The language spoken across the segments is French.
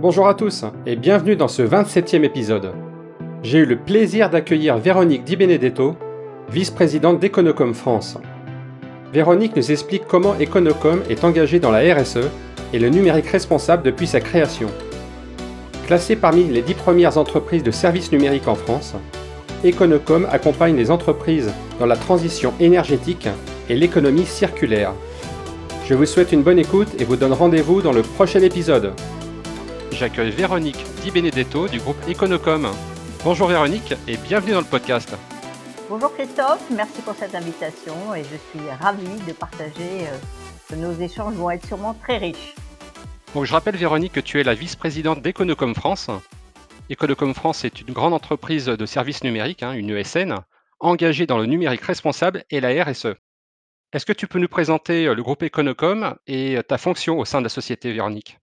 Bonjour à tous et bienvenue dans ce 27e épisode. J'ai eu le plaisir d'accueillir Véronique Di Benedetto, vice-présidente d'Econocom France. Véronique nous explique comment Econocom est engagé dans la RSE et le numérique responsable depuis sa création. Classée parmi les 10 premières entreprises de services numériques en France, Econocom accompagne les entreprises dans la transition énergétique et l'économie circulaire. Je vous souhaite une bonne écoute et vous donne rendez-vous dans le prochain épisode j'accueille Véronique Di Benedetto du groupe Econocom. Bonjour Véronique et bienvenue dans le podcast. Bonjour Christophe, merci pour cette invitation et je suis ravie de partager euh, que nos échanges vont être sûrement très riches. Donc je rappelle Véronique que tu es la vice-présidente d'Econocom France. Econocom France est une grande entreprise de services numériques, hein, une ESN, engagée dans le numérique responsable et la RSE. Est-ce que tu peux nous présenter euh, le groupe Econocom et ta fonction au sein de la société, Véronique?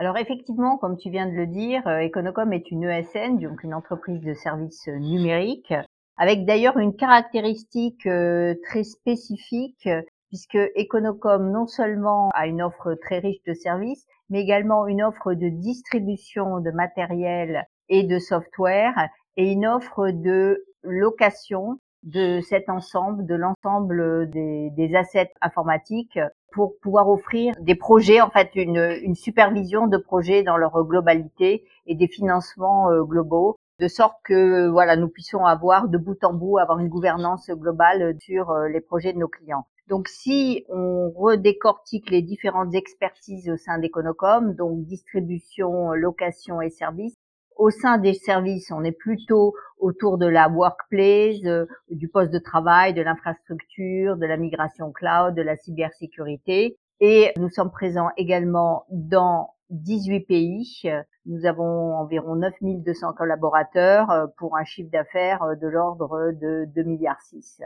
Alors effectivement, comme tu viens de le dire, euh, Econocom est une ESN, donc une entreprise de services euh, numériques, avec d'ailleurs une caractéristique euh, très spécifique, puisque Econocom non seulement a une offre très riche de services, mais également une offre de distribution de matériel et de software, et une offre de location de cet ensemble, de l'ensemble des, des, assets informatiques pour pouvoir offrir des projets, en fait, une, une, supervision de projets dans leur globalité et des financements euh, globaux, de sorte que voilà, nous puissions avoir de bout en bout avoir une gouvernance globale sur euh, les projets de nos clients. Donc, si on redécortique les différentes expertises au sein d'Econocom, donc distribution, location et services, au sein des services, on est plutôt autour de la workplace, euh, du poste de travail, de l'infrastructure, de la migration cloud, de la cybersécurité. Et nous sommes présents également dans 18 pays. Nous avons environ 9200 collaborateurs euh, pour un chiffre d'affaires euh, de l'ordre de 2 milliards 6.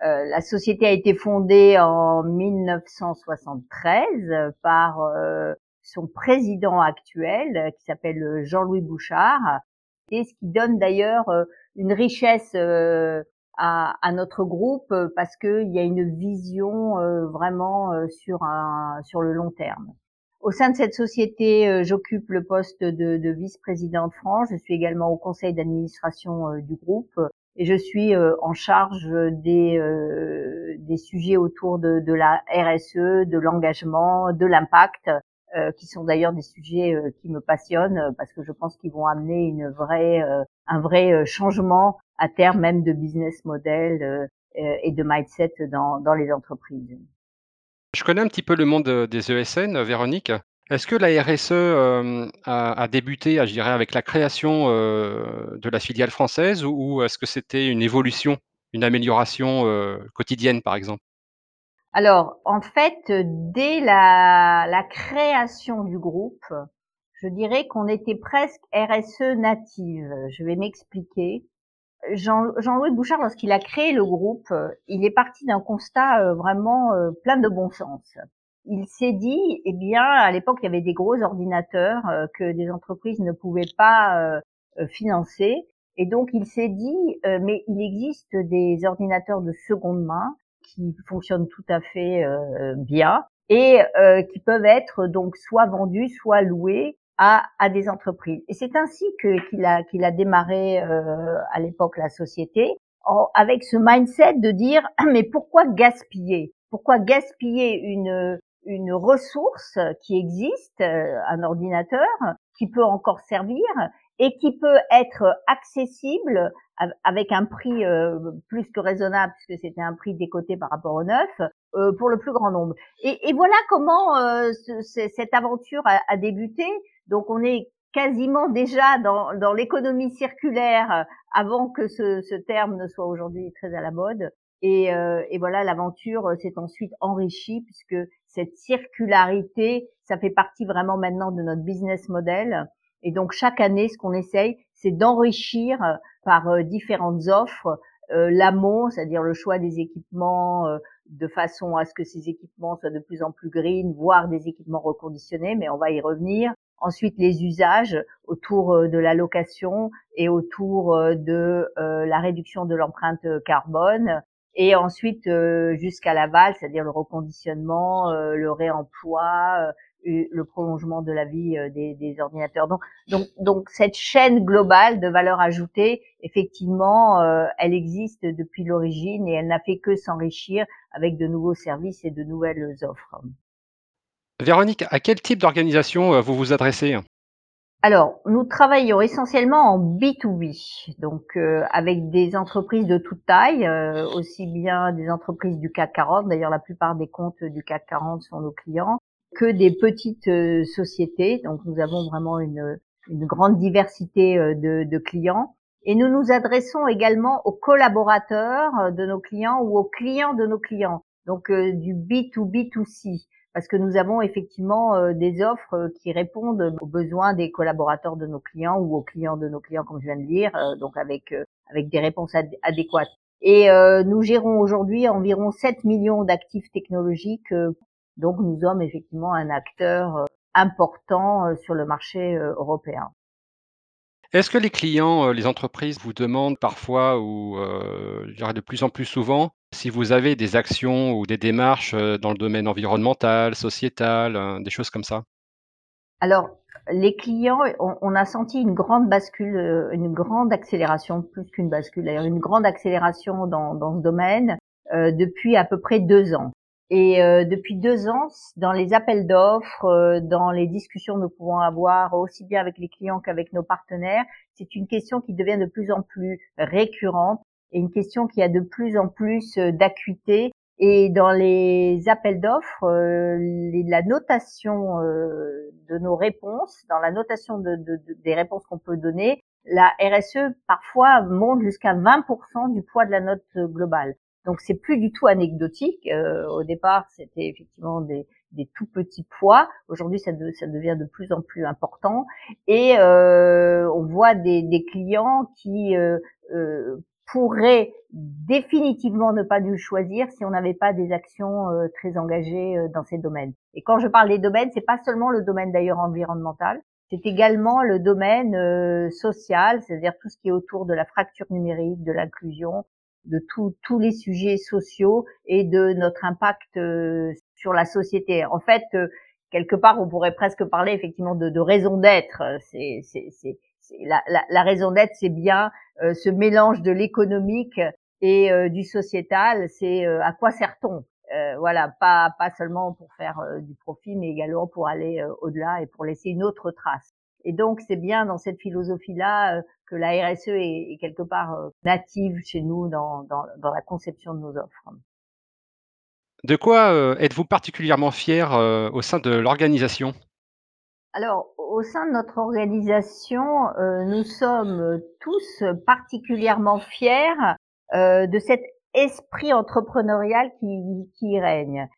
la société a été fondée en 1973 par son président actuel, euh, qui s'appelle euh, Jean-Louis Bouchard, et ce qui donne d'ailleurs euh, une richesse à, notre groupe parce qu'il y a une vision vraiment sur, le long terme. Au sein de cette société, j'occupe le poste de, de vice-présidente France. Je suis également au conseil d'administration du groupe et je suis en charge des, sujets autour de, de la RSE, de l'engagement, de l'impact euh, qui sont d'ailleurs des sujets euh, qui me passionnent euh, parce que je pense qu'ils vont amener une vraie, un vrai changement à terme même de business model et de mindset dans, dans les entreprises. Je connais un petit peu le monde des ESN, Véronique. Est-ce que la RSE a, débuté, je dirais, avec la création de la filiale française ou est-ce que c'était une évolution, une amélioration quotidienne, par exemple? Alors, en fait, dès la, création du groupe, je dirais qu'on était presque RSE native. Je vais m'expliquer. Jean-Louis Bouchard, lorsqu'il a créé le groupe, il est parti d'un constat euh, vraiment euh, plein de bon sens. Il s'est dit, eh bien, à l'époque, il y avait des gros ordinateurs euh, que des entreprises ne pouvaient pas financer. Et donc, il s'est dit, mais il existe des ordinateurs de seconde main qui fonctionnent tout à fait euh, bien et euh, qui peuvent être donc soit vendus, soit loués à, à des entreprises. Et c'est ainsi que qu'il a qu'il a démarré euh, à l'époque la société avec ce mindset de dire mais pourquoi gaspiller? Pourquoi gaspiller une une ressource qui existe, un ordinateur qui peut encore servir et qui peut être accessible avec un prix euh, plus que raisonnable puisque c'était un prix décoté par rapport au neuf euh, pour le plus grand nombre. Et, et voilà comment euh, cette aventure a, a, débuté. Donc on est quasiment déjà dans, dans l'économie circulaire avant que ce, ce, terme ne soit aujourd'hui très à la mode. Et, et voilà, l'aventure s'est ensuite enrichie puisque cette circularité, ça fait partie vraiment maintenant de notre business model. Et donc chaque année, ce qu'on essaye, c'est d'enrichir euh, par euh, différentes offres euh, l'amont, c'est-à-dire le choix des équipements de façon à ce que ces équipements soient de plus en plus green, voire des équipements reconditionnés, mais on va y revenir. Ensuite, les usages autour de la location et autour de la réduction de l'empreinte carbone. et ensuite jusqu'à l'aval, c'est-à-dire le reconditionnement, le réemploi, le prolongement de la vie des, des, ordinateurs. Donc, donc, donc cette chaîne globale de valeur ajoutée, effectivement, elle existe depuis l'origine et elle n'a fait que s'enrichir avec de nouveaux services et de nouvelles offres. Véronique, à quel type d'organisation vous vous adressez? Alors, nous travaillons essentiellement en B2B, donc euh, avec des entreprises de toute taille, euh, aussi bien des entreprises du CAC 40, d'ailleurs la plupart des comptes du CAC 40 sont nos clients, que des petites euh, sociétés. Donc nous avons vraiment une, grande diversité de, de, clients. Et nous nous adressons également aux collaborateurs de nos clients ou aux clients de nos clients, donc du B2B2C parce que nous avons effectivement euh, des offres euh, qui répondent aux besoins des collaborateurs de nos clients ou aux clients de nos clients, comme je viens de dire, euh, donc avec avec des réponses adéquates. Et nous gérons aujourd'hui environ 7 millions d'actifs technologiques, donc nous sommes effectivement un acteur important sur le marché européen. Est-ce que les clients, les entreprises vous demandent parfois ou je dirais de plus en plus souvent si vous avez des actions ou des démarches, dans le domaine environnemental, sociétal, des choses comme ça? Alors, les clients, on a senti une grande bascule, une grande accélération, plus qu'une bascule d'ailleurs, une grande accélération dans dans ce domaine, depuis à peu près deux ans et depuis deux ans, dans les appels d'offres, dans les discussions que nous pouvons avoir aussi bien avec les clients qu'avec nos partenaires, c'est une question qui devient de plus en plus récurrente et une question qui a de plus en plus euh, d'acuité. Et dans les appels d'offres, euh, la notation euh, de nos réponses, dans la notation de, de, des réponses qu'on peut donner, la RSE parfois monte jusqu'à 20% du poids de la note globale. Donc c'est plus du tout anecdotique. au départ, c'était effectivement des, des, tout petits poids. Aujourd'hui, ça, ça, devient de plus en plus important. Et euh, on voit des, des clients qui euh, pourrait définitivement ne pas nous choisir si on n'avait pas des actions euh, très engagées euh, dans ces domaines. Et quand je parle des domaines, c'est pas seulement le domaine d'ailleurs environnemental, c'est également le domaine euh, social, c'est-à-dire tout ce qui est autour de la fracture numérique, de l'inclusion, de tous les sujets sociaux et de notre impact sur la société. En fait, quelque part, on pourrait presque parler effectivement de, de raison d'être. C'est la, la, la, raison d'être, c'est bien euh, ce mélange de l'économique et euh, du sociétal. C'est euh, à quoi sert-on? Voilà, pas pas seulement pour faire du profit, mais également pour aller au-delà et pour laisser une autre trace. Et donc, c'est bien dans cette philosophie-là que la RSE est, quelque part native chez nous dans, dans, dans, la conception de nos offres. De quoi êtes-vous particulièrement fier au sein de l'organisation? Alors, au sein de notre organisation, euh, nous sommes tous particulièrement fiers euh, de cet esprit entrepreneurial qui, qui règne.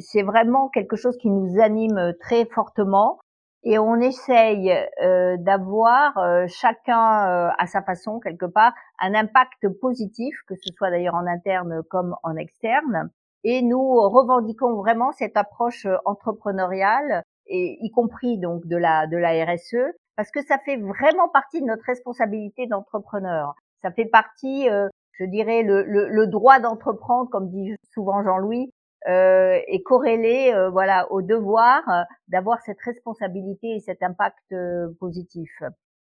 C'est vraiment quelque chose qui nous anime très fortement et on essaye euh, d'avoir chacun à sa façon quelque part un impact positif, que ce soit d'ailleurs en interne comme en externe. Et nous revendiquons vraiment cette approche entrepreneuriale et y compris donc de la de la RSE, parce que ça fait vraiment partie de notre responsabilité d'entrepreneur. Ça fait partie, euh, je dirais, le, le, le droit d'entreprendre, comme dit souvent Jean-Louis, euh, est corrélé, euh, voilà, au devoir euh, d'avoir cette responsabilité et cet impact positif.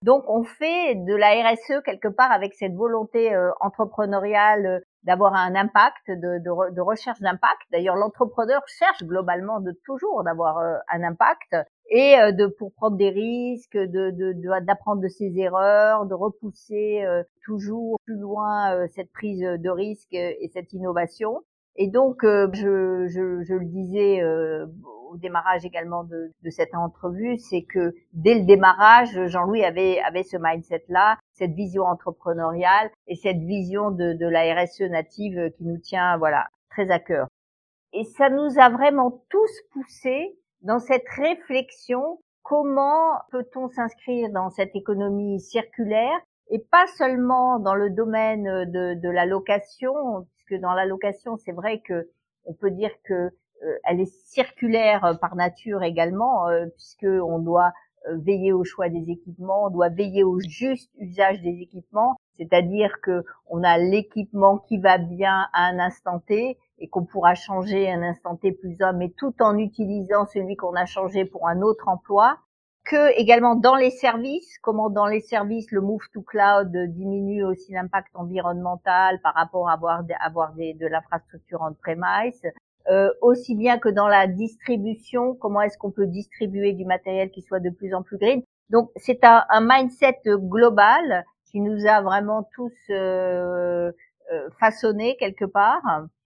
Donc on fait de la RSE quelque part avec cette volonté entrepreneuriale d'avoir un impact, de, de, de recherche d'impact. D'ailleurs, l'entrepreneur cherche globalement de toujours d'avoir euh, un impact et euh, de pour prendre des risques, de d'apprendre de, ses erreurs, de repousser euh, toujours plus loin cette prise de risque et cette innovation. Et donc, je, je, je, le disais au démarrage également de, de cette entrevue, c'est que dès le démarrage, Jean-Louis avait, avait ce mindset-là, cette vision entrepreneuriale et cette vision de, de la RSE native qui nous tient, voilà, très à cœur. Et ça nous a vraiment tous poussés dans cette réflexion comment peut-on s'inscrire dans cette économie circulaire et pas seulement dans le domaine de, de la location, puisque dans la location, c'est vrai que on peut dire que euh, elle est circulaire euh, par nature également, euh, puisque on doit veiller au choix des équipements, on doit veiller au juste usage des équipements, c'est-à-dire que on a l'équipement qui va bien à un instant T et qu'on pourra changer un instant T plus un, mais tout en utilisant celui qu'on a changé pour un autre emploi que également dans les services, comment dans les services le move to cloud diminue aussi l'impact environnemental par rapport à avoir, avoir des, de l'infrastructure on-premise, euh, aussi bien que dans la distribution, comment est-ce qu'on peut distribuer du matériel qui soit de plus en plus green. Donc c'est un, un, mindset global qui nous a vraiment tous euh, euh façonné quelque part.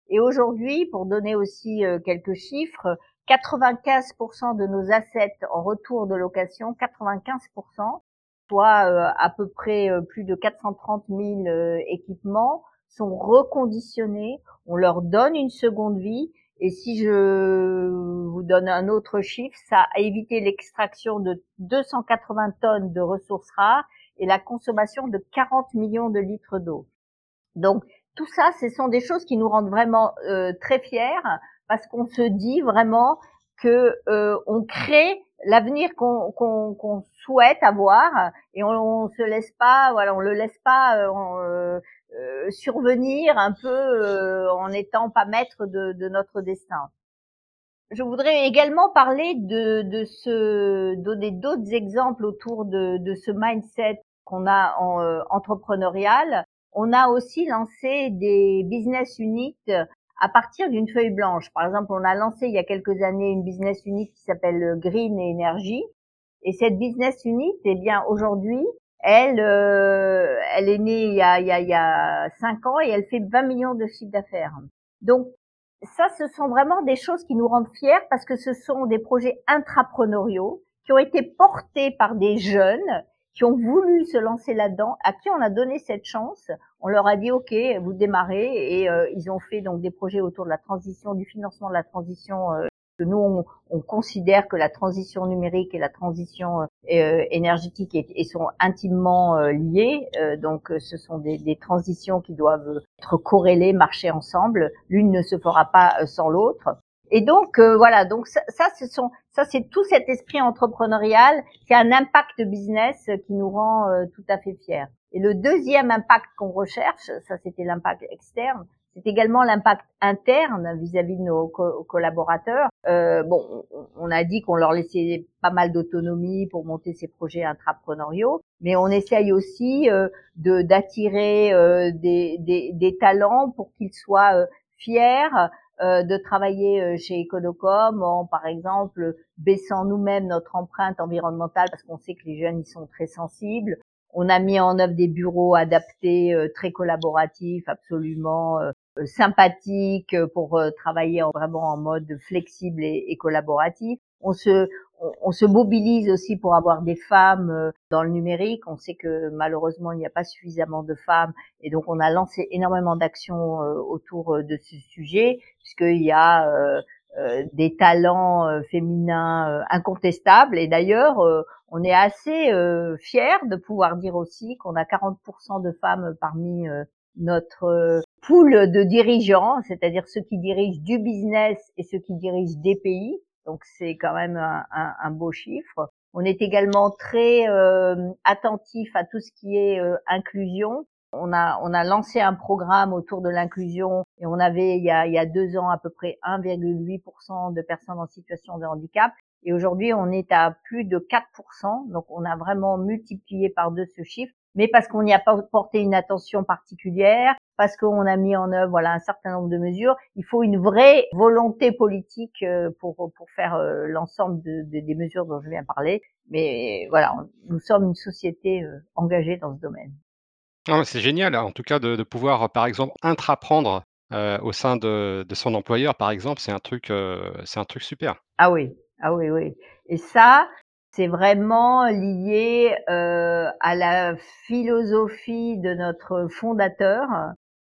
Et aujourd'hui, pour donner aussi euh, quelques chiffres, 95% de nos assets en retour de location, 95%, soit euh, à peu près euh, plus de 430 000 euh, équipements, sont reconditionnés. On leur donne une seconde vie. Et si je vous donne un autre chiffre, ça a évité l'extraction de 280 tonnes de ressources rares et la consommation de 40 millions de litres d'eau. Donc tout ça, ce sont des choses qui nous rendent vraiment très fiers parce qu'on se dit vraiment que euh, on crée l'avenir qu'on souhaite avoir et on, on, se laisse pas voilà on le laisse pas euh, euh, survenir un peu en n'étant pas maître de, de, notre destin. Je voudrais également parler de, de ce donner d'autres exemples autour de, de ce mindset qu'on a en entrepreneurial. On a aussi lancé des business units à partir d'une feuille blanche. Par exemple, on a lancé il y a quelques années une business unit qui s'appelle Green Energy. Et cette business unit, eh bien, aujourd'hui, elle, euh, elle est née il y, a, il, y a, il y a 5 ans et elle fait 20 millions de chiffres d'affaires. Donc, ça, ce sont vraiment des choses qui nous rendent fiers parce que ce sont des projets intrapreneuriaux qui ont été portés par des jeunes qui ont voulu se lancer là-dedans, à qui on a donné cette chance. On leur a dit OK, vous démarrez, et euh, ils ont fait donc des projets autour de la transition, du financement de la transition. Euh, que nous, on, on, considère que la transition numérique et la transition euh, énergétique et, sont intimement liées. donc, ce sont des, des, transitions qui doivent être corrélées, marcher ensemble. L'une ne se fera pas sans l'autre. Et donc euh, voilà, donc ça, ce sont, ça c'est tout cet esprit entrepreneurial a un impact business qui nous rend euh, tout à fait fiers. Et le deuxième impact qu'on recherche, ça c'était l'impact externe, c'est également l'impact interne vis-à-vis de nos collaborateurs. Euh, bon, on a dit qu'on leur laissait pas mal d'autonomie pour monter ces projets intrapreneuriaux, mais on essaye aussi euh, de d'attirer euh, des, des, des, talents pour qu'ils soient fiers euh, de travailler euh, chez Econocom en, par exemple, baissant nous-mêmes notre empreinte environnementale parce qu'on sait que les jeunes y sont très sensibles. On a mis en œuvre des bureaux adaptés, euh, très collaboratifs, absolument sympathiques pour travailler vraiment en mode flexible et collaboratif. On se, on, se mobilise aussi pour avoir des femmes euh, dans le numérique. On sait que malheureusement il n'y a pas suffisamment de femmes et donc on a lancé énormément d'actions euh, autour euh, de ce sujet puisqu'il y a des talents féminins incontestables et d'ailleurs on est assez fiers de pouvoir dire aussi qu'on a 40% de femmes parmi notre pool de dirigeants, c'est-à-dire ceux qui dirigent du business et ceux qui dirigent des pays. Donc c'est quand même un, un, un, beau chiffre. On est également très euh, attentif à tout ce qui est euh, inclusion. On a, on a lancé un programme autour de l'inclusion et on avait il y, a, il y a deux ans à peu près 1,8% de personnes en situation de handicap. Et aujourd'hui, on est à plus de 4%. Donc, on a vraiment multiplié par deux ce chiffre mais parce qu'on n'y a pas porté une attention particulière, parce qu'on a mis en œuvre voilà un certain nombre de mesures. Il faut une vraie volonté politique euh, pour pour faire euh, l'ensemble de, des mesures dont je viens parler. Mais voilà, nous sommes une société euh, engagée dans ce domaine. C'est génial, en tout cas, de, de pouvoir, par exemple, intraprendre euh, au sein de, de, son employeur, par exemple, c'est un truc, c'est un truc super. Ah oui, ah oui, oui. Et ça, c'est vraiment lié euh, à la philosophie de notre fondateur,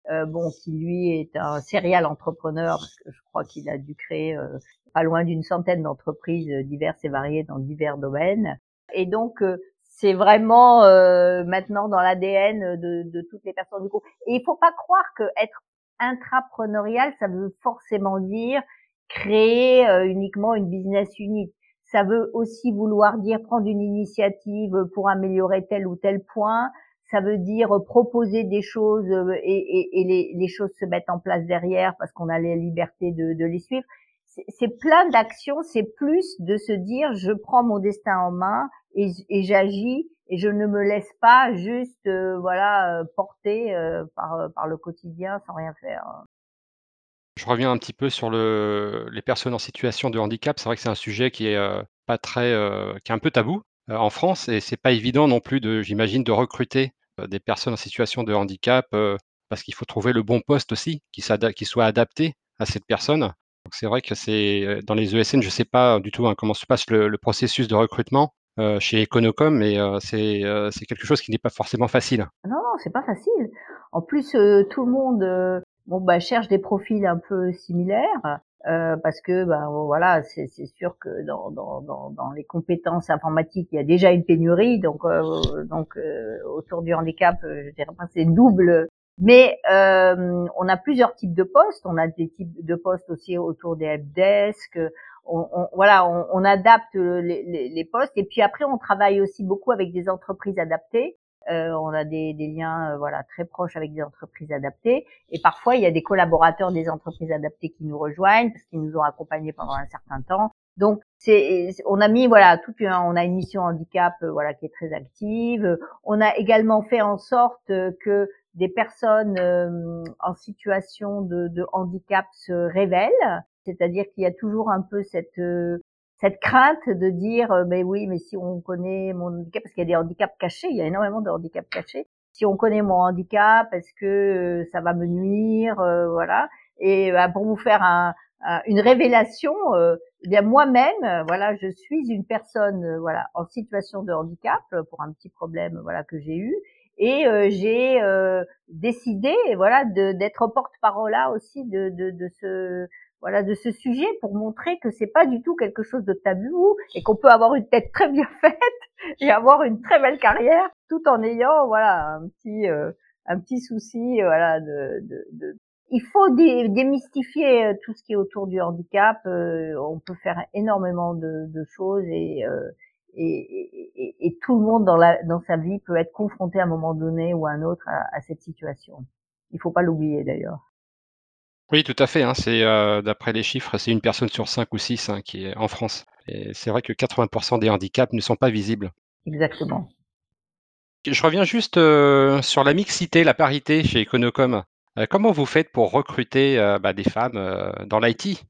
euh, bon, qui lui est un serial entrepreneur, parce que je crois qu'il a dû créer euh, pas loin d'une centaine d'entreprises diverses et variées dans divers domaines. Et donc, euh, c'est vraiment euh, maintenant dans l'ADN de, de, toutes les personnes du groupe. Et il faut pas croire que être intrapreneurial, ça veut forcément dire créer uniquement une business unit Ça veut aussi vouloir dire prendre une initiative pour améliorer tel ou tel point. Ça veut dire proposer des choses et, les, choses se mettent en place derrière parce qu'on a la liberté de, les suivre. C'est plein d'actions. C'est plus de se dire je prends mon destin en main et, j'agis et je ne me laisse pas juste voilà porter par, par le quotidien sans rien faire. Je reviens un petit peu sur le les personnes en situation de handicap. C'est vrai que c'est un sujet qui est, pas très, qui est un peu tabou, en France et c'est pas évident non plus j'imagine de recruter, des personnes en situation de handicap, parce qu'il faut trouver le bon poste aussi qui soit adapté à cette personne. C'est vrai que dans les ESN, je sais pas du tout, hein, comment se passe le processus de recrutement, chez Econocom mais, c'est, c'est quelque chose qui n'est pas forcément facile. Non, non, c'est pas facile. En plus, tout le monde, bon bah cherche des profils un peu similaires euh, parce que ben voilà c'est sûr que dans, dans, dans, les compétences informatiques il y a déjà une pénurie donc euh, donc euh, autour du handicap euh, je dirais pas c'est double mais on a plusieurs types de postes. On a des types de postes aussi autour des helpdesk on, on, voilà on, on adapte les, les, les, postes. Et puis après on travaille aussi beaucoup avec des entreprises adaptées euh, on a des, liens euh, voilà très proches avec des entreprises adaptées et parfois il y a des collaborateurs des entreprises adaptées qui nous rejoignent parce qu'ils nous ont accompagnés pendant un certain temps. Donc c'est on a mis voilà tout on a une mission handicap euh, voilà qui est très active. On a également fait en sorte que des personnes en situation de, de handicap se révèlent, c'est-à-dire qu'il y a toujours un peu cette cette crainte de dire euh, mais oui mais si on connaît mon handicap parce qu'il y a des handicaps cachés il y a énormément de handicaps cachés. Si on connaît mon handicap est-ce que euh, ça va me nuire euh, voilà. Et bah, pour vous faire un, une révélation eh bien moi-même voilà je suis une personne voilà en situation de handicap pour un petit problème voilà que j'ai eu. Et j'ai décidé voilà d'être porte-parole là aussi de, de, de ce voilà de ce sujet pour montrer que c'est pas du tout quelque chose de tabou et qu'on peut avoir une tête très bien faite et avoir une très belle carrière tout en ayant voilà un petit euh, un petit souci voilà de, de, de... il faut démystifier euh, tout ce qui est autour du handicap euh, on peut faire énormément de, de choses et, et, et, et, tout le monde dans, la, dans sa vie peut être confronté à un moment donné ou à un autre à, à cette situation. Il faut pas l'oublier d'ailleurs. Oui, tout à fait, hein, c'est, euh, d'après les chiffres, c'est une personne sur 5 ou 6, hein, qui est en France et c'est vrai que 80% des handicaps ne sont pas visibles. Exactement. Je reviens juste, euh, sur la mixité, la parité chez Econocom. Euh, comment vous faites pour recruter, bah, des femmes, dans l'IT?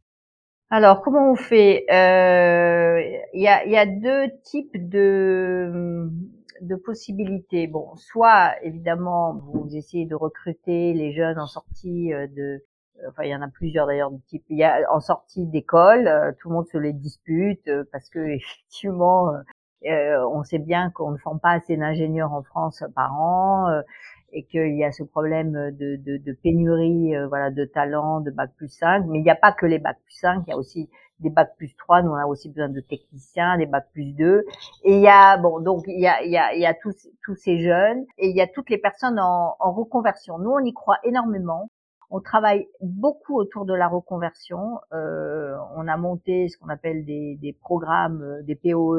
Alors comment on fait? il y a il y a 2 types de, de possibilités. Bon, soit évidemment vous essayez de recruter les jeunes en sortie, de enfin il y en a plusieurs d'ailleurs de type. Il y a en sortie d'école, euh, tout le monde se les dispute euh, parce que effectivement, euh, on sait bien qu'on ne forme pas assez d'ingénieurs en France par an et qu'il y a ce problème de, de, de pénurie, voilà, de talents, de bac plus 5. Mais il n'y a pas que les bac plus 5, il y a aussi des bac plus 3. Nous on a aussi besoin de techniciens, des bac plus 2. Et il y a bon donc il y a il y a, il y a tous tous ces jeunes et il y a toutes les personnes en, en reconversion. Nous on y croit énormément on travaille beaucoup autour de la reconversion. Euh, on a monté ce qu'on appelle des, programmes, euh, des POE,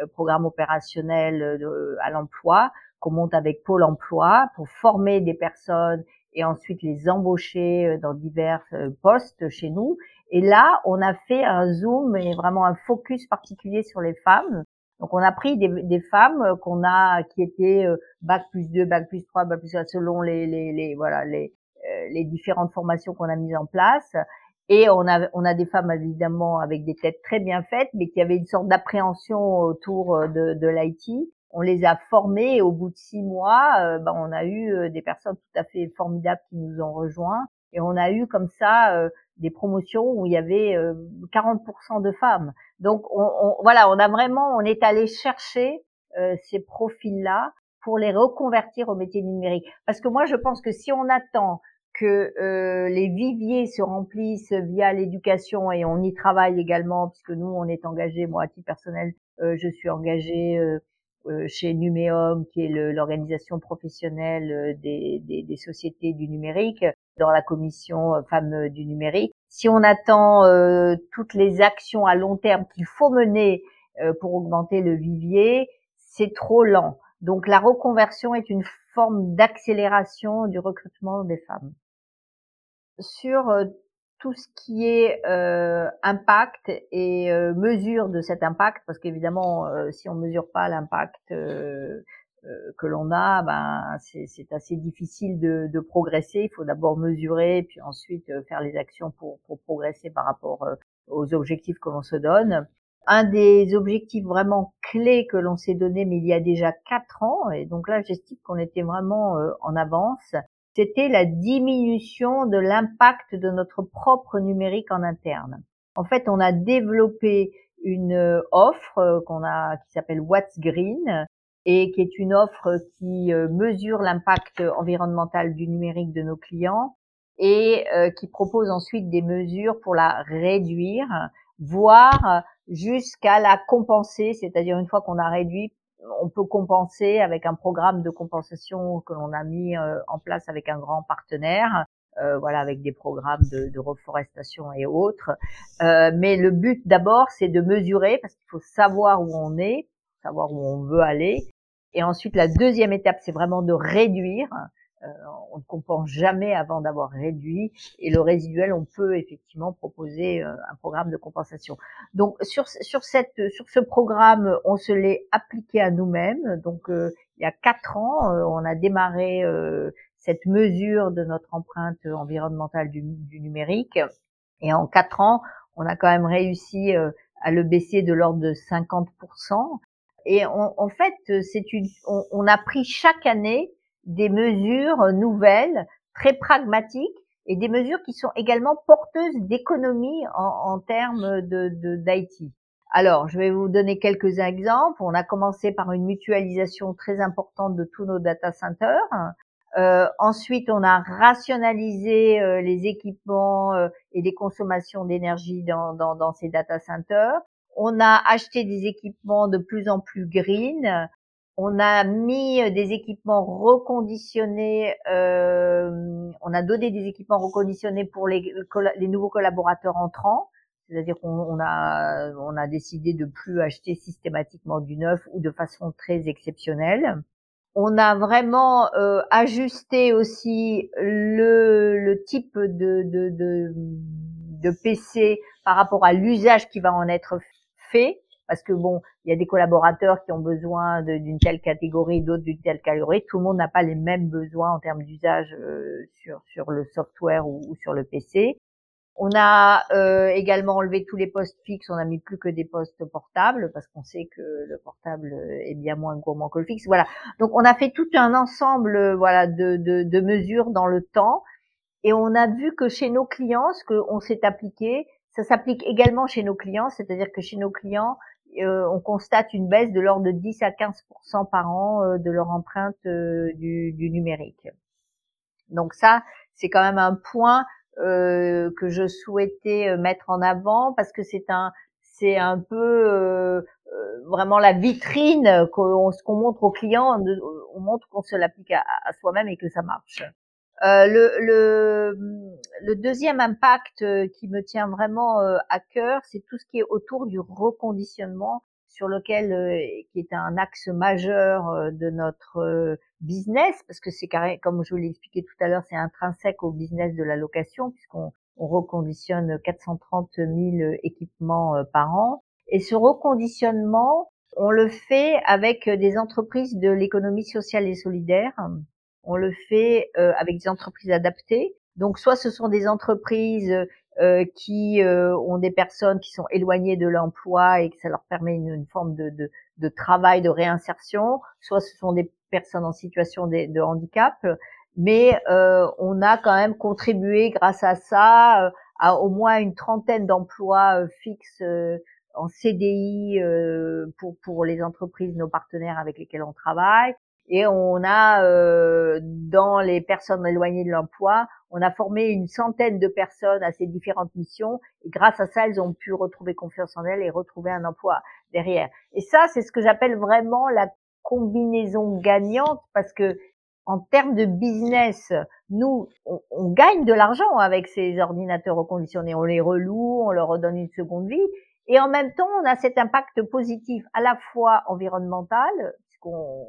euh, programmes opérationnels à l'emploi, qu'on monte avec Pôle Emploi pour former des personnes et ensuite les embaucher dans divers postes chez nous. Et là, on a fait un zoom et vraiment un focus particulier sur les femmes. Donc on a pris des, femmes qu'on a qui étaient bac plus 2, bac plus 3, bac plus 4 selon les, les, les voilà les euh, les différentes formations qu'on a mises en place. Et on a, on a des femmes évidemment avec des têtes très bien faites, mais qui avaient une sorte d'appréhension autour euh, de, de l'IT. On les a formées et au bout de six mois, euh, ben, on a eu des personnes tout à fait formidables qui nous ont rejoints. Et on a eu comme ça des promotions où il y avait 40% de femmes. Donc on, on, voilà, on a vraiment, on est allé chercher ces profils-là pour les reconvertir au métier numérique. Parce que moi, je pense que si on attend que euh, les viviers se remplissent via l'éducation et on y travaille également puisque nous on est engagé, moi à titre personnel, euh, je suis engagée euh, chez Numéum qui est l'organisation professionnelle des, des, des, sociétés du numérique dans la commission femmes du numérique. Si on attend toutes les actions à long terme qu'il faut mener pour augmenter le vivier, c'est trop lent. Donc la reconversion est une forme d'accélération du recrutement des femmes. Sur tout ce qui est euh, impact et euh, mesure de cet impact, parce qu'évidemment, euh, si on mesure pas l'impact euh, que l'on a, ben c'est assez difficile de, de, progresser. Il faut d'abord mesurer, puis ensuite faire les actions pour, pour progresser par rapport aux objectifs que l'on se donne. Un des objectifs vraiment clés que l'on s'est donné, mais il y a déjà quatre ans, et donc là j'estime qu'on était vraiment en avance, c'était la diminution de l'impact de notre propre numérique en interne. En fait, on a développé une euh, offre euh, qu'on a qui s'appelle What's Green et qui est une offre qui euh, mesure l'impact environnemental du numérique de nos clients et qui propose ensuite des mesures pour la réduire, voire jusqu'à la compenser, c'est-à-dire une fois qu'on a réduit, on peut compenser avec un programme de compensation que l'on a mis euh, en place avec un grand partenaire. Euh, voilà, avec des programmes de, reforestation et autres. Euh, mais le but d'abord, c'est de mesurer, parce qu'il faut savoir où on est, savoir où on veut aller. Et ensuite, la deuxième étape, c'est vraiment de réduire. Euh, on ne compense jamais avant d'avoir réduit et le résiduel on peut effectivement proposer euh, un programme de compensation. Donc sur sur cette sur ce programme on se l'est appliqué à nous-mêmes. Donc euh, il y a quatre ans on a démarré cette mesure de notre empreinte environnementale du, du, numérique et en quatre ans on a quand même réussi à le baisser de l'ordre de 50%. Et en fait, c'est une, on, on, a pris chaque année des mesures nouvelles, très pragmatiques, et des mesures qui sont également porteuses d'économie en, en, termes de d'IT. Alors, je vais vous donner quelques exemples. On a commencé par une mutualisation très importante de tous nos data centers. Euh, ensuite, on a rationalisé euh, les équipements euh, et les consommations d'énergie dans, dans, dans, ces data centers. On a acheté des équipements de plus en plus green. On a mis euh, des équipements reconditionnés, euh, on a donné des équipements reconditionnés pour les, les nouveaux collaborateurs entrants. C'est-à-dire qu'on a, on a décidé de plus acheter systématiquement du neuf ou de façon très exceptionnelle. On a vraiment euh, ajusté aussi le, le type de, de, de, de PC par rapport à l'usage qui va en être fait parce que bon, il y a des collaborateurs qui ont besoin d'une telle catégorie, d'autres d'une telle catégorie. Tout le monde n'a pas les mêmes besoins en termes d'usage euh, sur sur le software ou, sur le PC. On a euh, également enlevé tous les postes fixes, on n'a mis plus que des postes portables parce qu'on sait que le portable est bien moins gourmand que le fixe. Voilà. Donc on a fait tout un ensemble voilà de, de, de mesures dans le temps et on a vu que chez nos clients, ce qu'on s'est appliqué, ça s'applique également chez nos clients, c'est-à-dire que chez nos clients, euh, on constate une baisse de l'ordre de 10 à 15% par an euh, de leur empreinte euh, du, numérique. Donc ça, c'est quand même un point que je souhaitais mettre en avant parce que c'est un c'est un peu vraiment la vitrine qu'on montre aux clients, on montre qu'on se l'applique à soi-même et que ça marche. Euh, le, le, le, deuxième impact euh, qui me tient vraiment euh, à cœur, c'est tout ce qui est autour du reconditionnement, sur lequel qui est un axe majeur de notre business, parce que c'est carré, comme je vous l'ai expliqué tout à l'heure, c'est intrinsèque au business de la location, puisqu'on on reconditionne 430 000 équipements par an. Et ce reconditionnement, on le fait avec des entreprises de l'économie sociale et solidaire on le fait euh, avec des entreprises adaptées. Donc soit ce sont des entreprises euh, qui euh, ont des personnes qui sont éloignées de l'emploi et que ça leur permet une, forme de, de, travail, de réinsertion, soit ce sont des personnes en situation de, handicap, mais on a quand même contribué grâce à ça à au moins une trentaine d'emplois fixes en CDI pour, pour les entreprises, nos partenaires avec lesquels on travaille. Et on a, euh, dans les personnes éloignées de l'emploi, on a formé une centaine de personnes à ces différentes missions. Et grâce à ça, elles ont pu retrouver confiance en elles et retrouver un emploi derrière. Et ça, c'est ce que j'appelle vraiment la combinaison gagnante parce que en termes de business, nous, on, gagne de l'argent avec ces ordinateurs reconditionnés. On les reloue, on leur redonne une seconde vie. Et en même temps, on a cet impact positif à la fois environnemental, puisqu'on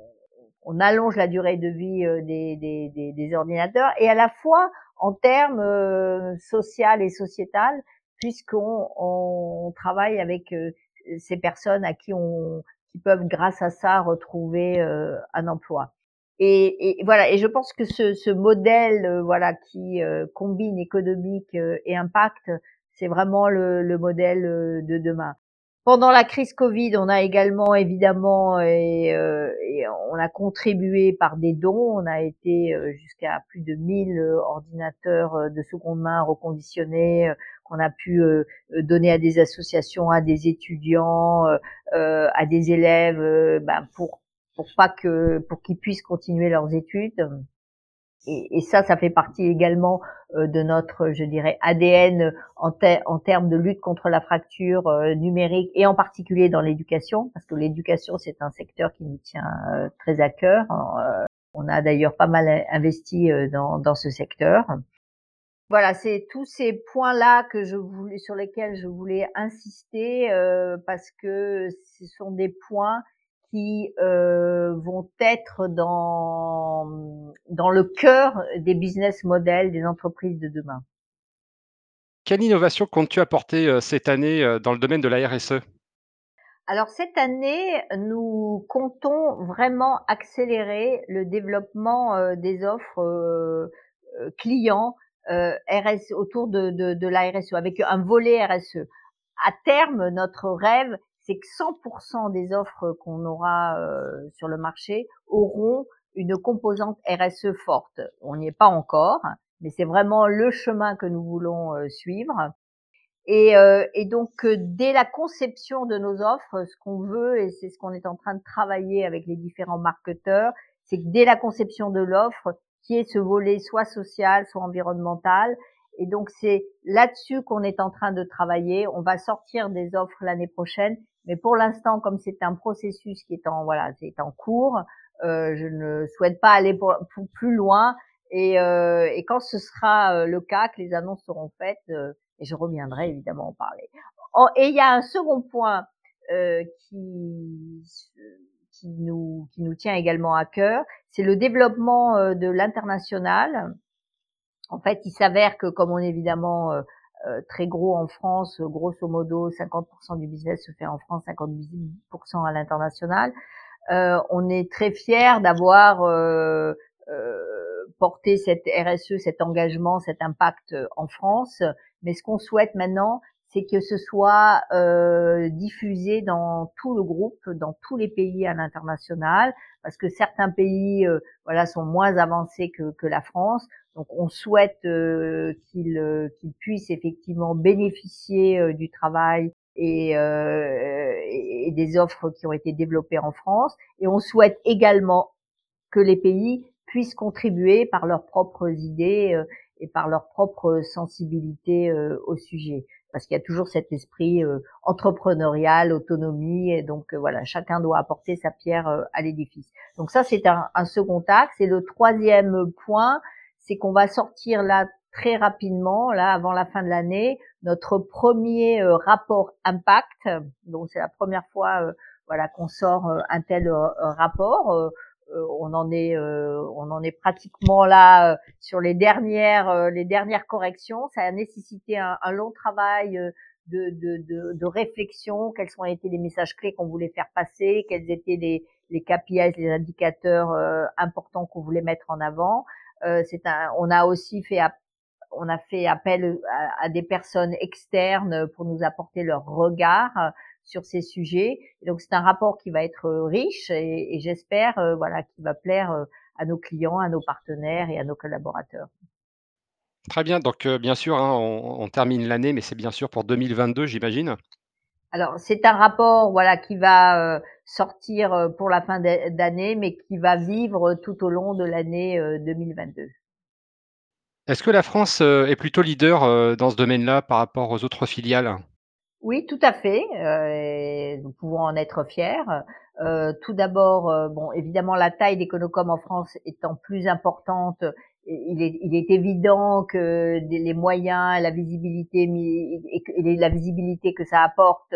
on allonge la durée de vie euh, des, des, des, ordinateurs, et à la fois en termes euh, social et sociétal, puisqu'on on travaille avec euh, ces personnes à qui on qui peuvent grâce à ça retrouver un emploi. Et, et, voilà. Et je pense que ce, ce modèle, voilà, qui combine économique et impact, c'est vraiment le, le modèle de demain. Pendant la crise Covid, on a également évidemment et, euh, on a contribué par des dons. On a été euh, jusqu'à plus de 1000 euh, ordinateurs de seconde main reconditionnés qu'on a pu donner à des associations, à des étudiants, à des élèves, ben pour pour pas que pour qu'ils puissent continuer leurs études et, et, ça, ça fait partie également euh, de notre, je dirais, ADN en, en, termes de lutte contre la fracture euh, numérique et en particulier dans l'éducation, parce que l'éducation, c'est un secteur qui nous tient euh, très à cœur. on a d'ailleurs pas mal investi dans, dans, ce secteur. Voilà, c'est tous ces points-là que je voulais, sur lesquels je voulais insister, parce que ce sont des points qui euh, vont être dans, dans le cœur des business models des entreprises de demain. Quelle innovation comptes-tu apporter euh, cette année euh, dans le domaine de la RSE alors cette année, nous comptons vraiment accélérer le développement des offres clients RSE, autour de, de, de la RSE, avec un volet RSE. À terme, notre rêve, c'est que 100% des offres qu'on aura euh, sur le marché auront une composante RSE forte. On n'y est pas encore, mais c'est vraiment le chemin que nous voulons euh, suivre. Et, euh, et donc, dès la conception de nos offres, ce qu'on veut, et c'est ce qu'on est en train de travailler avec les différents marketeurs, c'est que dès la conception de l'offre, qui est ce volet soit social, soit environnemental, et donc c'est là-dessus qu'on est en train de travailler. On va sortir des offres l'année prochaine, mais pour l'instant, comme c'est un processus qui est en voilà, c'est en cours, euh, je ne souhaite pas aller pour, plus loin. Et, euh, et, quand ce sera euh, le cas, que les annonces seront faites, euh, et je reviendrai évidemment en parler. et il y a un second point euh, qui qui nous qui nous tient également à cœur, c'est le développement euh, de l'international en fait, il s'avère que comme on est évidemment très gros en France, grosso modo 50% du business se fait en France, 50% à l'international, euh, on est très fier d'avoir porté cette RSE, cet engagement, cet impact en France. Mais ce qu'on souhaite maintenant, c'est que ce soit euh, diffusé dans tout le groupe, dans tous les pays à l'international, parce que certains pays, voilà, sont moins avancés que la France. Donc on souhaite euh, qu'ils euh, puissent effectivement bénéficier euh, du travail et, et, des offres qui ont été développées en France. Et on souhaite également que les pays puissent contribuer par leurs propres idées et par leur propre sensibilité au sujet. Parce qu'il y a toujours cet esprit entrepreneurial, autonomie, et donc voilà, chacun doit apporter sa pierre à l'édifice. Donc ça, c'est un, un, second axe. Et le troisième point, c'est qu'on va sortir là très rapidement, là avant la fin de l'année, notre premier euh, rapport impact. Donc c'est la première fois, euh, voilà, qu'on sort euh, un tel rapport. on en est, on en est pratiquement là sur les dernières, les dernières corrections. Ça a nécessité un, long travail. De, réflexion, quels ont été les messages clés qu'on voulait faire passer, quels étaient les, les KPIs, les indicateurs importants qu'on voulait mettre en avant? Euh, on a aussi fait on a fait appel à, des personnes externes pour nous apporter leur regard euh, sur ces sujets. donc c'est un rapport qui va être riche et, j'espère euh, voilà qui va plaire à nos clients, à nos partenaires et à nos collaborateurs. Très bien. Donc bien sûr, hein, on, termine l'année, mais c'est bien sûr pour 2022, j'imagine. Alors c'est un rapport voilà qui va sortir euh, pour la fin d'année, mais qui va vivre tout au long de l'année 2022. Euh, Est-ce que la France euh, est plutôt leader dans ce domaine-là par rapport aux autres filiales? Oui, tout à fait. nous pouvons en être fiers. tout d'abord, bon, évidemment, la taille d'Econocom en France étant plus importante il est, il est évident que les moyens, la visibilité et la visibilité que ça apporte,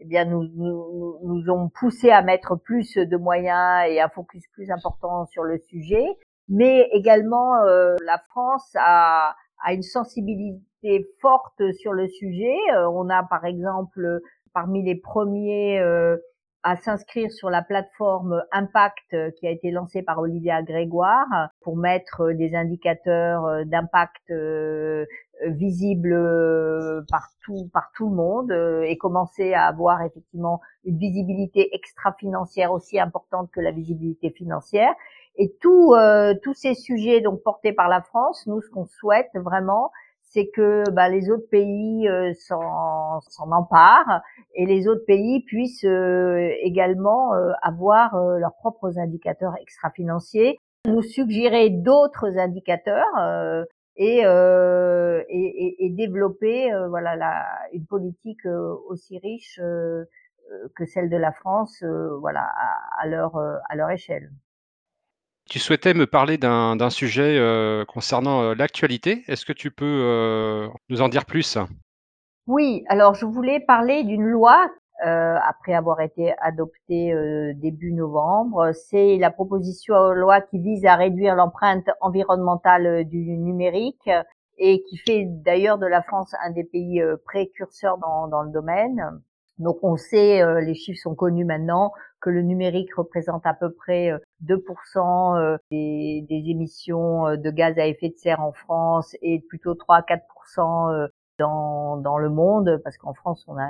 eh bien, nous, nous, nous ont poussé à mettre plus de moyens et un focus plus important sur le sujet. Mais également, la France a, a une sensibilité forte sur le sujet. on a par exemple parmi les premiers à s'inscrire sur la plateforme Impact euh, qui a été lancée par Olivia Grégoire pour mettre euh, des indicateurs euh, d'impact visibles par tout, par tout le monde et commencer à avoir effectivement une visibilité extra-financière aussi importante que la visibilité financière. Et tous tous ces sujets donc portés par la France, nous ce qu'on souhaite vraiment, c'est que bah, les autres pays euh, s'en emparent et les autres pays puissent euh, également euh, avoir leurs propres indicateurs extra-financiers, nous suggérer d'autres indicateurs et, développer voilà la, une politique aussi riche que celle de la France voilà à leur à leur échelle. Tu souhaitais me parler d'un sujet, euh, concernant, euh, l'actualité. Est-ce que tu peux, euh, nous en dire plus? Oui, alors je voulais parler d'une loi, après avoir été adoptée, début novembre. C'est la proposition loi qui vise à réduire l'empreinte environnementale, du numérique et qui fait d'ailleurs de la France un des pays, précurseurs dans dans le domaine. Donc on sait, les chiffres sont connus maintenant, que le numérique représente à peu près 2% euh, euh, des, émissions euh, de gaz à effet de serre en France et plutôt 3 4% dans, dans le monde, parce qu'en France on a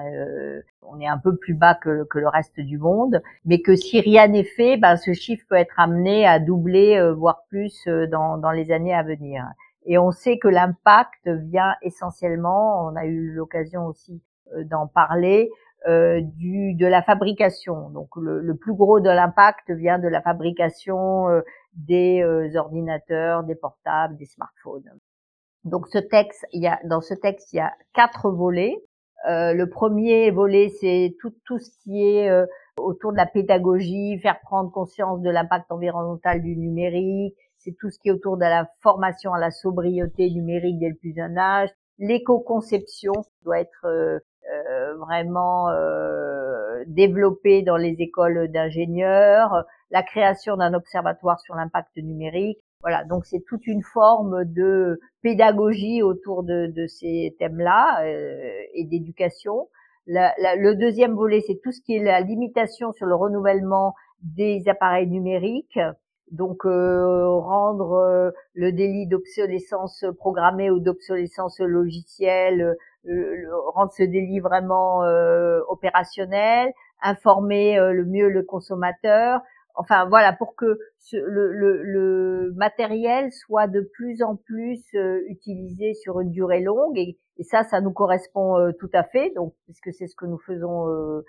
on est un peu plus bas que, que, le reste du monde, mais que si rien n'est fait, ben, ce chiffre peut être amené à doubler, voire plus dans, dans les années à venir. Et on sait que l'impact vient essentiellement, on a eu l'occasion aussi d'en parler, euh, du, de la fabrication. Donc le, le plus gros de l'impact vient de la fabrication euh, des euh, ordinateurs, des portables, des smartphones. Donc ce texte, il y a, dans ce texte, il y a quatre volets. le premier volet, c'est tout, tout ce qui est autour de la pédagogie, faire prendre conscience de l'impact environnemental du numérique. C'est tout ce qui est autour de la formation à la sobriété numérique dès le plus jeune âge. L'éco-conception doit être euh, vraiment euh, développé dans les écoles d'ingénieurs, la création d'un observatoire sur l'impact numérique. Voilà, donc c'est toute une forme de pédagogie autour de, de ces thèmes-là euh, et d'éducation. le deuxième volet, c'est tout ce qui est la limitation sur le renouvellement des appareils numériques. Donc rendre le délit d'obsolescence programmée ou d'obsolescence logicielle rendre ce délit vraiment euh, opérationnel, informer euh, le mieux le consommateur. Enfin voilà, pour que le, le, le, matériel soit de plus en plus euh, utilisé sur une durée longue et, et ça, ça nous correspond tout à fait. Donc, puisque c'est ce que nous faisons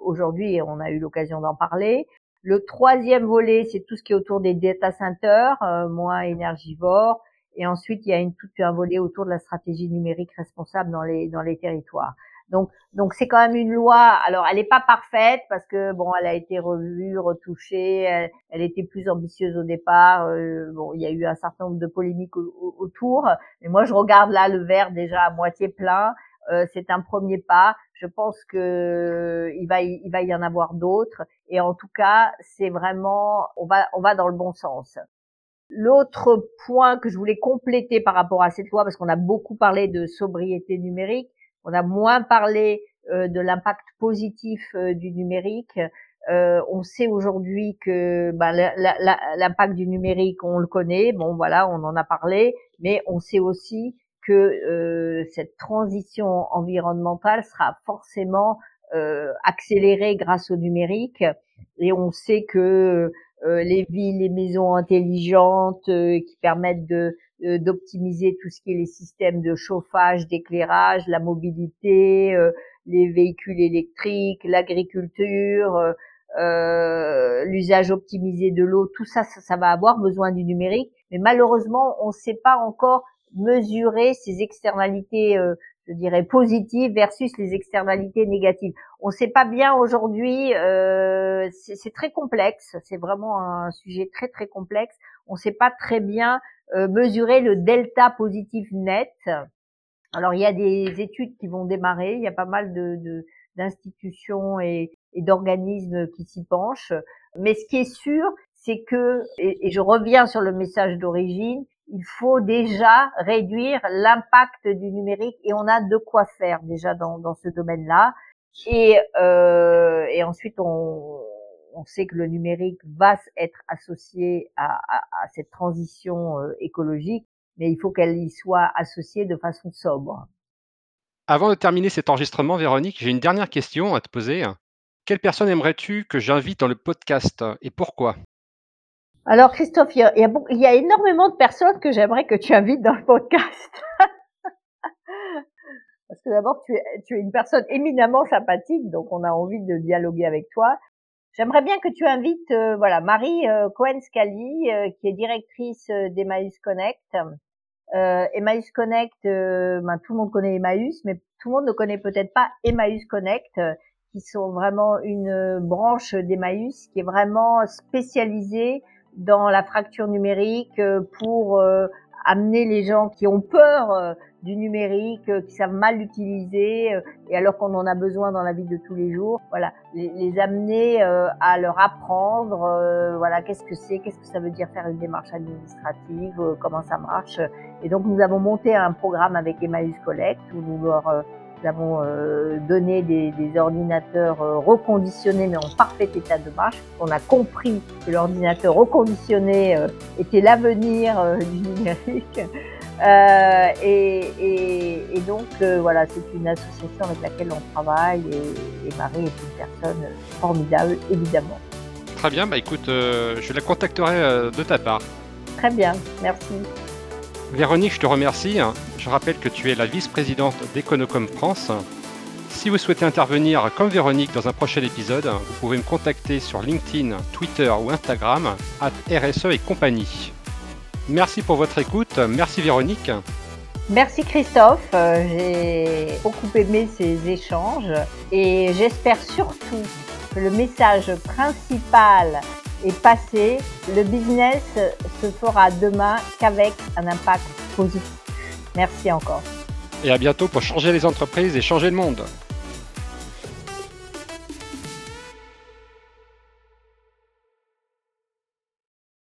aujourd'hui et on a eu l'occasion d'en parler. Le troisième volet, c'est tout ce qui est autour des data centers, moins énergivores. Et ensuite, il y a une, tout un volet autour de la stratégie numérique responsable dans les, dans les territoires. Donc, donc c'est quand même une loi. Alors, elle n'est pas parfaite parce que bon, elle a été revue, retouchée. Elle, était plus ambitieuse au départ. Euh, bon, il y a eu un certain nombre de polémiques autour. Mais moi, je regarde là le verre déjà à moitié plein. Euh, c'est un premier pas. Je pense que il va, il va y en avoir d'autres. Et en tout cas, c'est vraiment, on va, on va dans le bon sens. L'autre point que je voulais compléter par rapport à cette loi, parce qu'on a beaucoup parlé de sobriété numérique, on a moins parlé euh, de l'impact positif euh, du numérique. Euh, on sait aujourd'hui que bah, l'impact du numérique, on le connaît, bon voilà, on en a parlé, mais on sait aussi que cette transition environnementale sera forcément accélérée grâce au numérique, et on sait que euh, les villes, les maisons intelligentes euh, qui permettent de euh, d'optimiser tout ce qui est les systèmes de chauffage, d'éclairage, la mobilité, les véhicules électriques, l'agriculture, l'usage optimisé de l'eau, tout ça, ça, ça, va avoir besoin du numérique. Mais malheureusement, on ne sait pas encore mesurer ces externalités je dirais, positives versus les externalités négatives. On ne sait pas bien aujourd'hui, euh, c'est très complexe, c'est vraiment un sujet très très complexe. On ne sait pas très bien mesurer le delta positif net. Alors il y a des études qui vont démarrer, il y a pas mal d'institutions et, et d'organismes qui s'y penchent. Mais ce qui est sûr, c'est que, et, je reviens sur le message d'origine, il faut déjà réduire l'impact du numérique et on a de quoi faire déjà dans, ce domaine-là. Et, euh, ensuite, on, sait que le numérique va être associé à cette transition euh, écologique, mais il faut qu'elle y soit associée de façon sobre. Avant de terminer cet enregistrement, Véronique, j'ai une dernière question à te poser. Quelle personne aimerais-tu que j'invite dans le podcast et pourquoi? Alors Christophe, il y, a, énormément de personnes que j'aimerais que tu invites dans le podcast. Parce que d'abord, tu es, une personne éminemment sympathique, donc on a envie de dialoguer avec toi. J'aimerais bien que tu invites euh, voilà Marie euh, Cohen-Scali, euh, qui est directrice d'Emmaüs Connect, euh, Emmaüs Connect, euh, ben, tout le monde connaît Emmaüs, mais tout le monde ne connaît peut-être pas Emmaüs Connect, euh, qui sont vraiment une branche d'Emmaüs qui est vraiment spécialisée dans la fracture numérique pour amener les gens qui ont peur euh, du numérique, euh, qui savent mal l'utiliser, euh, et alors qu'on en a besoin dans la vie de tous les jours, voilà, les, amener à leur apprendre, voilà, qu'est-ce que c'est, qu'est-ce que ça veut dire faire une démarche administrative, comment ça marche. Et donc nous avons monté un programme avec Emmaüs Collect où nous leur nous avons euh, donné des, des ordinateurs euh, reconditionnés mais en parfait état de marche. On a compris que l'ordinateur reconditionné euh, était l'avenir du numérique. Et, et, et, donc voilà, c'est une association avec laquelle on travaille et, et, Marie est une personne formidable, évidemment. Très bien, bah écoute, je la contacterai de ta part. Très bien, merci. Véronique, je te remercie. Je rappelle que tu es la vice-présidente d'Econocom France. Si vous souhaitez intervenir comme Véronique dans un prochain épisode, vous pouvez me contacter sur LinkedIn, Twitter ou Instagram, à RSE et compagnie. Merci pour votre écoute. Merci Véronique. Merci Christophe. Euh, j'ai beaucoup aimé ces échanges et j'espère surtout que le message principal est passé, le business se fera demain qu'avec un impact positif. Merci encore. Et à bientôt pour changer les entreprises et changer le monde.